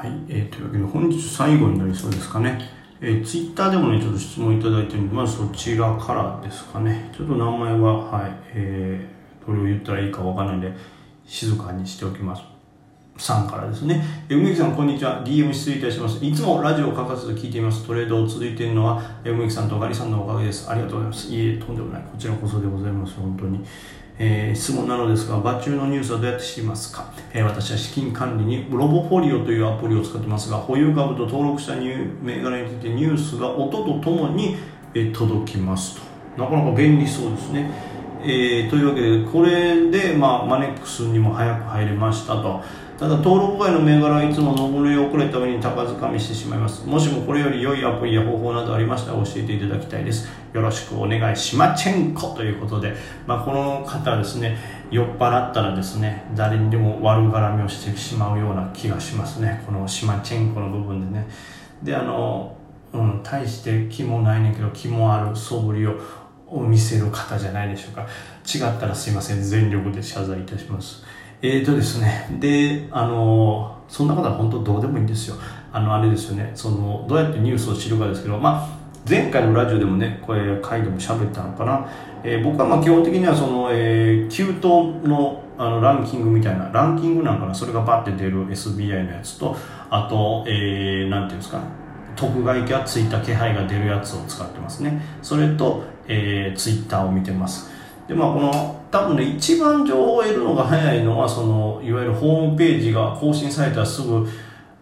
はい、えー、というわけで本日最後になりそうですかね。えー、ツイッターでもね、ちょっと質問いただいてるんで、まずそちらからですかね。ちょっと名前は、はい、えー、どれを言ったらいいかわからないんで、静かにしておきます。さんからですね。え梅木さん、こんにちは。DM 失礼いたします。いつもラジオを欠かさず聞いています。トレードを続いているのは、梅木さんとガリさんのおかげです。ありがとうございます。いえ、とんでもない。こちらこそでございます。本当に。えー、質問なのですが、バチューのニュースはどうやって知りますか、えー、私は資金管理にロボフォリオというアプリを使ってますが、保有株と登録した銘柄についてニュースが音とともに、えー、届きますと。なかなか便利そうですね。えー、というわけで、これで、まあ、マネックスにも早く入れましたと。ただ登録外の銘柄はいつも上り遅れた上に高づかみしてしまいます。もしもこれより良いアプリや方法などありましたら教えていただきたいです。よろしくお願いしまチェンコということで、まあ、この方ですね酔っ払ったらですね誰にでも悪絡みをしてしまうような気がしますね。このシマチェンコの部分でね。であのうん大して気もないねんけど気もある素振りをを見せる方じゃないでしょうか。違ったらすいません。全力で謝罪いたします。えーとですね、で、あの、そんなことは本当どうでもいいんですよ。あの、あれですよね、その、どうやってニュースを知るかですけど、まあ、前回のラジオでもね、これ、回でも喋ったのかな。えー、僕はまあ基本的にはその、えー、急騰のあのランキングみたいな、ランキングなんかな、それがバッて出る SBI のやつと、あと、えー、なんていうんですか、特外がついた気配が出るやつを使ってますね。それと、えー、ツイッターを見てます。でまあこの多分ね一番情報を得るのが早いのはそのいわゆるホームページが更新されたらすぐ、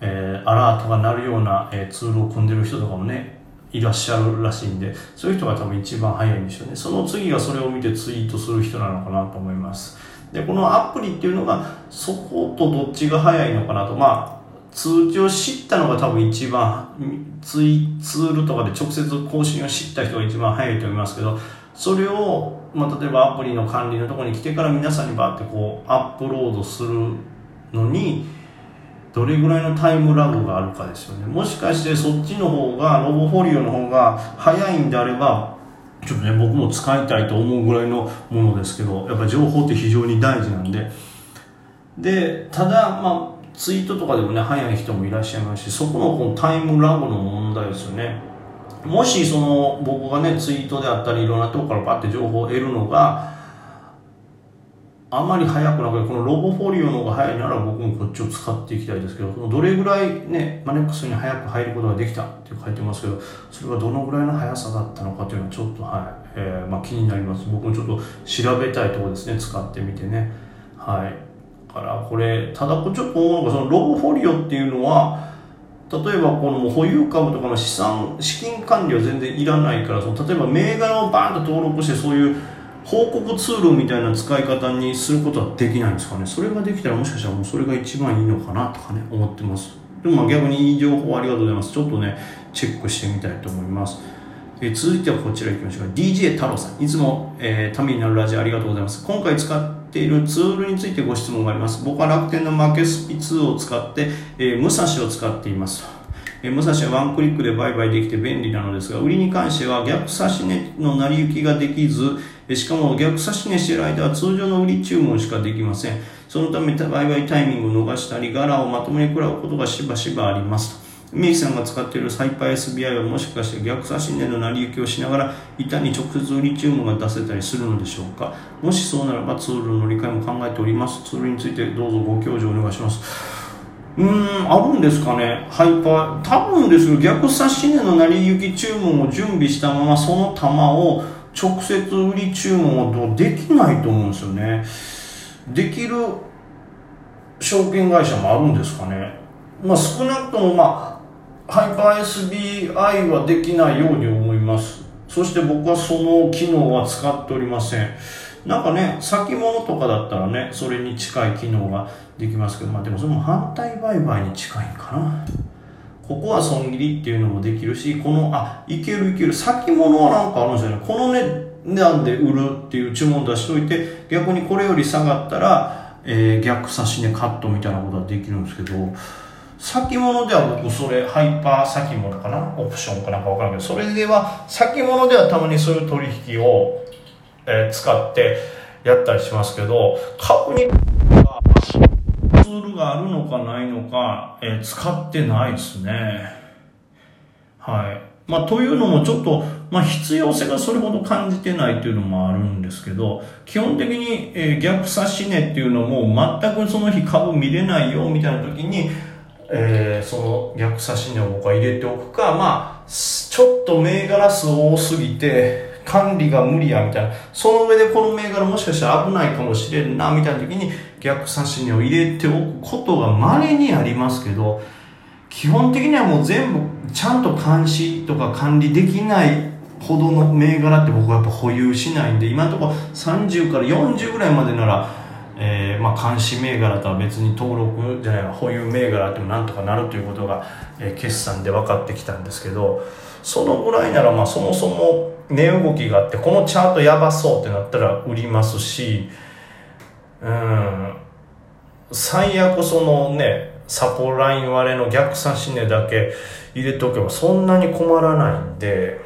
えー、アラートが鳴るような、えー、ツールを組んでる人とかもねいらっしゃるらしいんでそういう人が多分一番早いんでしょうねその次がそれを見てツイートする人なのかなと思いますでこのアプリっていうのがそことどっちが早いのかなとまあ通知を知ったのが多分一番ツイツールとかで直接更新を知った人が一番早いと思いますけどそれを、まあ、例えばアプリの管理のところに来てから皆さんにバーってこうアップロードするのにどれぐらいのタイムラグがあるかですよね。もしかしてそっちの方がロボフォリオの方が早いんであればちょっとね僕も使いたいと思うぐらいのものですけどやっぱ情報って非常に大事なんで。でただまあツイートとかでもね早い人もいらっしゃいますしそこのこのタイムラグの問題ですよね。もしその僕がねツイートであったりいろんなとこからパッて情報を得るのがあまり早くなくてこのロボフォリオの方が早いなら僕もこっちを使っていきたいですけどどれぐらいねマネックスに早く入ることができたって書いてますけどそれがどのぐらいの速さだったのかというのはちょっとはい、えー、まあ、気になります。僕もちょっと調べたいところですね使ってみてね。はい。からこれただちょっと思うのがそのロボフォリオっていうのは例えばこの保有株とかの資産資金管理は全然いらないからその例えば銘柄をバーンと登録してそういう報告ツールみたいな使い方にすることはできないんですかね。それができたらもしかしたらもうそれが一番いいのかなとかね思ってます。でも逆にいい情報ありがとうございます。ちょっとねチェックしてみたいと思います。え続いてはこちら行きましょう。か DJ 太郎さん。いつも、えー、ためになるラジオありがとうございます。今回使っているツールについてご質問があります僕は楽天の負けスピ2を使って、えー、武蔵を使っていますえ武蔵はワンクリックで売買できて便利なのですが、売りに関しては逆指し値の成り行きができず、しかも逆指し値している間は通常の売り注文しかできません。そのため売買タイミングを逃したり、柄をまともに食らうことがしばしばありますと。メイさんが使っているサイパー SBI はもしかして逆指し値の成り行きをしながら板に直接売り注文が出せたりするのでしょうか？もしそうならばツールの理解も考えております。ツールについてどうぞご教授お願いします。うんあるんですかね？ハイパー多分ですけど逆差し値の成り行き注文を準備したままその玉を直接売り注文はできないと思うんですよね。できる証券会社もあるんですかね？まあ少なくともまあハイパー SBI はできないように思います。そして僕はその機能は使っておりません。なんかね先物とかだったらねそれに近い機能ができますけどまあでもそれも反対売買に近いんかな。ここは損切りっていうのもできるしこのあいけるいける。先物はなんかあるんですよね。この値段で売るっていう注文出しといて逆にこれより下がったら、えー、逆差し値カットみたいなことはできるんですけど先物では僕それハイパー先物かな？オプションかなんか分からんけどそれでは先物ではたまにそういう取引をえー、使ってやったりしますけど株にツールがあるのかないのか、えー、使ってないですね。はい。まあ、というのもちょっと、まあ、必要性がそれほど感じてないっていうのもあるんですけど、基本的に、え、逆差し値っていうのも全くその日株見れないよみたいな時に、えー、その逆差し値を僕は入れておくか、まあ、ちょっと銘柄数多すぎて、管理が無理やみたいな。その上でこの銘柄もしかしたら危ないかもしれんな、みたいな時に逆差し値を入れておくことが稀にありますけど、基本的にはもう全部ちゃんと監視とか管理できないほどの銘柄って僕はやっぱ保有しないんで、今のところ30から40ぐらいまでなら、えー、まあ監視銘柄とは別に登録じゃない保有銘柄ってもなんとかなるということが、えー、決算で分かってきたんですけど、そのぐらいならまあそもそも値動きがあって、このチャートやばそうってなったら売りますし、うん、最悪そのね、サポライン割れの逆差し値だけ入れておけばそんなに困らないんで、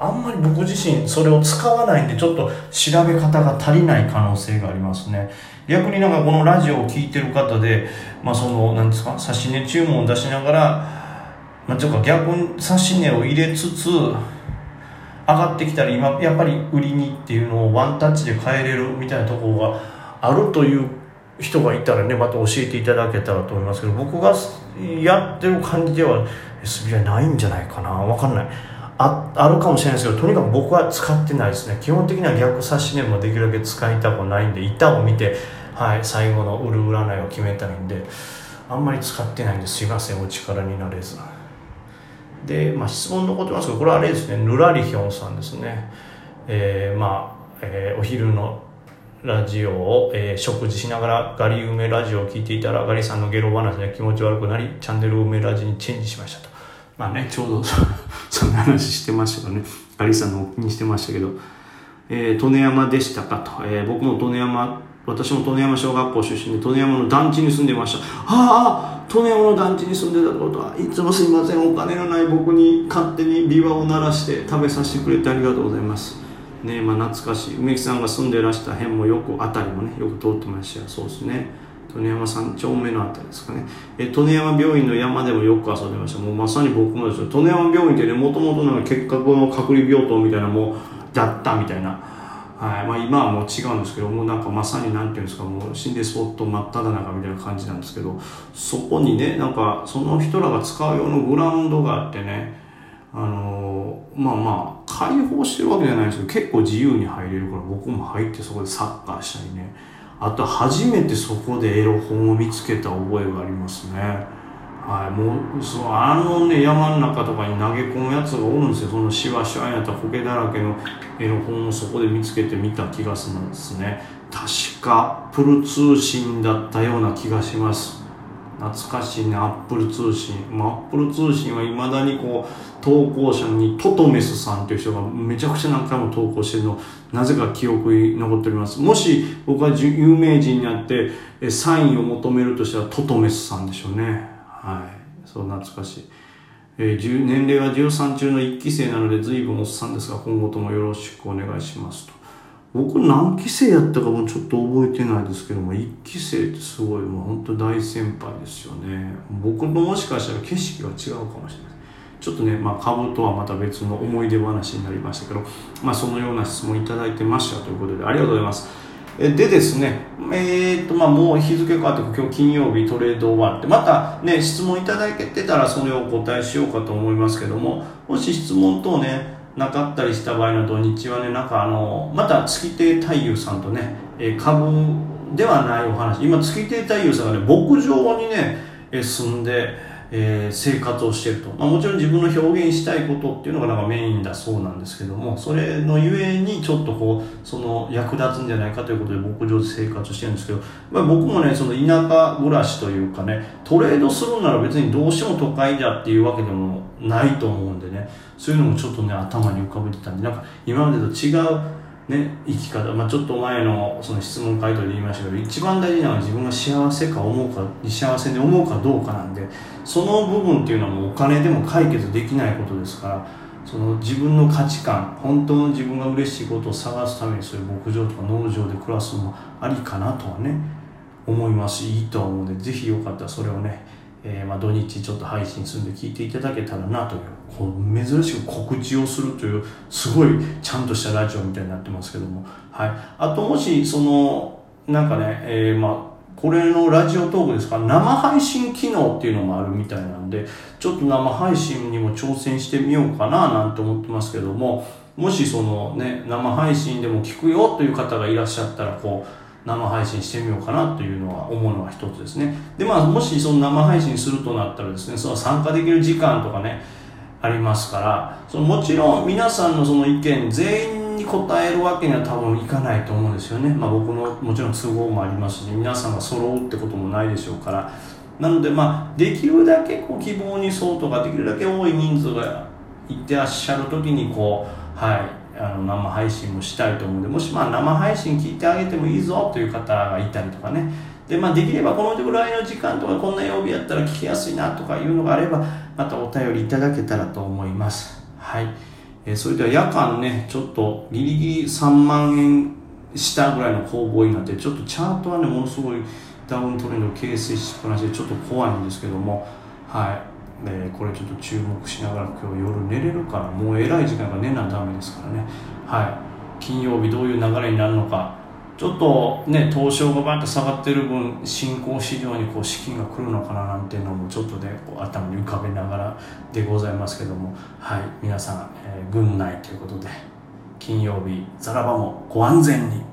あんまり僕自身それを使わないんでちょっと調べ方が足りない可能性がありますね。逆になんかこのラジオを聴いてる方で、まあその、なんですか、差し値注文を出しながら、まあちょっと逆に差し値を入れつつ、上がってきたら今やっぱり売りにっていうのをワンタッチで変えれるみたいなところがあるという人がいたらねまた教えていただけたらと思いますけど僕がやってる感じでは SBI ないんじゃないかな？分かんない。ああるかもしれないですけどとにかく僕は使ってないですね。基本的には逆差し値もできるだけ使いたくないんで板を見て、はい、最後の売る占いを決めたいんであんまり使ってないんですいませんお力になれず。で、まあ、質問残ってますけどこれはあれですね。ぬらりひょんさんですね。えー、まあ、えー、お昼のラジオを、えー、食事しながらガリ梅ラジオを聞いていたらガリさんのゲロ話で気持ち悪くなりチャンネル梅ラジにチェンジしましたと。まあねちょうど そんな話してましたけどね。ガリさんのお気にしてましたけど、えー、利根山でしたかと、えー、僕も利根山私も利根山小学校出身で利根山の団地に住んでました。ああ利根山の団地に住んでたことはいつもすいませんお金のない僕に勝手にビワを鳴らして食べさせてくれてありがとうございます。ねまあ、懐かしい。梅木さんが住んでらした辺もよく辺りもねよく通ってましたそうですね。利根山三丁目の辺りですかね。え利根山病院の山でもよく遊んでました。もうまさに僕もですよ。利根山病院ってねもともとなんか結核の隔離病棟みたいなもうだったみたいな。はい。まあ、今はもう違うんですけどもうなんかまさに何ていうんですかもう心霊スポット真っ只中みたいな感じなんですけどそこにねなんかその人らが使う用のグラウンドがあってねあのー、まあまあ開放してるわけじゃないんですけど結構自由に入れるから僕も入ってそこでサッカーしたりね。あと初めてそこでエロ本を見つけた覚えがありますね。はいもうそのあのね山の中とかに投げ込むやつがおるんですよ。そのしわしわになった苔だらけのエロ本をそこで見つけてみた気がするんですね。確かプル通信だったような気がします。懐かしいね。アップル通信、アップル通信はいまだにこう投稿者にトトメスさんという人がめちゃくちゃ何回も投稿してるのなぜか記憶に残っております。もし僕が有名人になってサインを求めるとしたらトトメスさんでしょうね。はい。そう懐かしい、えー、年齢は13中の1期生なので随分おっさんですが今後ともよろしくお願いしますと。僕何期生やったかもちょっと覚えてないですけども1期生ってすごいもう本当大先輩ですよね。僕のもしかしたら景色が違うかもしれない。ちょっとね、まあ、株とはまた別の思い出話になりましたけど、まあ、そのような質問いただいてましたということでありがとうございます。でですね、えー、っと、まあ、もう日付変わって今日金曜日トレード終わって、またね、質問いただけてたらそれをお答えしようかと思いますけども、もし質問等ね、なかったりした場合の土日はねなんかあのまた月亭太夫さんとね、え株ではないお話。今月亭太夫さんがね牧場にねえ住んで、えー、生活をしてると、まあ、もちろん自分の表現したいことっていうのがなんかメインだそうなんですけどもそれのゆえにちょっとこうその役立つんじゃないかということで牧場で生活してるんですけど、まあ、僕もねその田舎暮らしというかねトレードするなら別にどうしても都会だっていうわけでもないと思うんでねそういうのもちょっとね頭に浮かべてたんでなんか今までと違うね、生き方、まあ、ちょっと前のその質問回答で言いましたけど一番大事なのは自分が幸せか思うか幸せに思うかどうかなんでその部分っていうのはもうお金でも解決できないことですからその自分の価値観本当の自分が嬉しいことを探すためにそういう牧場とか農場で暮らすのもありかなとはね思います。しいいと思うのでぜひよかったらそれをね、えー、まあ土日ちょっと配信するんで聞いていただけたらなというこう珍しく告知をするというすごいちゃんとしたラジオみたいになってますけども、はい、あともしそのなんかね、えー、まあこれのラジオトークですか？生配信機能っていうのもあるみたいなんでちょっと生配信にも挑戦してみようかななんて思ってますけどももしそのね生配信でも聞くよという方がいらっしゃったらこう生配信してみようかなというのは思うのは一つですね。でまあもしその生配信するとなったらですねその参加できる時間とかねありますからそのもちろん皆さんのその意見全員に答えるわけには多分いかないと思うんですよね、まあ、僕のもちろん都合もありますし皆さんが揃うってこともないでしょうから。なのでまあできるだけこう希望に沿うとかできるだけ多い人数がいてらっしゃる時にこうはいあの生配信もしたいと思うんでもしまあ生配信聞いてあげてもいいぞという方がいたりとかね。で、まあ、できればこのぐらいの時間とかこんな曜日やったら聞きやすいなとかいうのがあればまたお便りいただけたらと思います。はい、えー、それでは夜間ねちょっとギリギリ3万円下ぐらいの攻防になってちょっとチャートはねものすごいダウントレンドを形成しっぱなしでちょっと怖いんですけども。はい。えー、これちょっと注目しながら今日夜寝れるからもうえらい時間が寝なダメですからね。はい。金曜日どういう流れになるのか。ちょっとね東証がバッと下がってる分新興市場にこう資金が来るのかななんていうのもちょっとねこう頭に浮かべながらでございますけども。はい。皆さん、えー、軍内ということで金曜日ザラバもご安全に。